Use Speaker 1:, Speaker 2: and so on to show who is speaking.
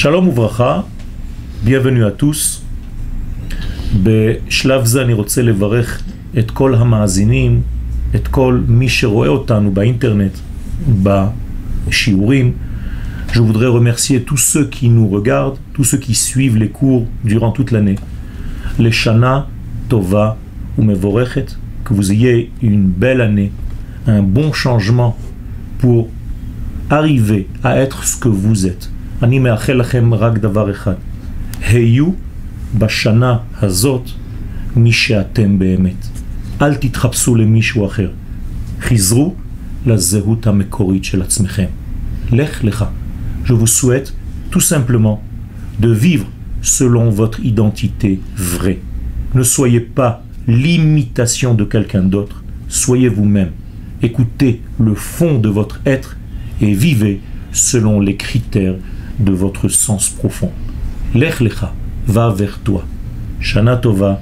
Speaker 1: Shalom uvracha, bienvenue à tous. בשלב זה אני רוצה לברך את כל המאזינים, את כל מי שרואה אותנו באינטרנט, בשיעורים. Je voudrais remercier tous ceux qui nous regardent, tous ceux qui suivent les cours durant toute l'année. Les Shana Tova ou Mevorechet, que vous ayez une belle année, un bon changement pour arriver à être ce que vous êtes. אני מאחל לכם רק דבר אחד, היו בשנה הזאת מי שאתם באמת. אל תתחפשו למישהו אחר. חזרו לזהות המקורית של עצמכם. לך לך. Je vous souhaite tout simplement de vivre selon votre identité vraie. Ne soyez pas l'imitation de quelqu'un d'autre, soyez vous-même. Écoutez le fond de votre être et vivez selon les critères de votre sens profond. Lech lecha, va vers toi. Shana tova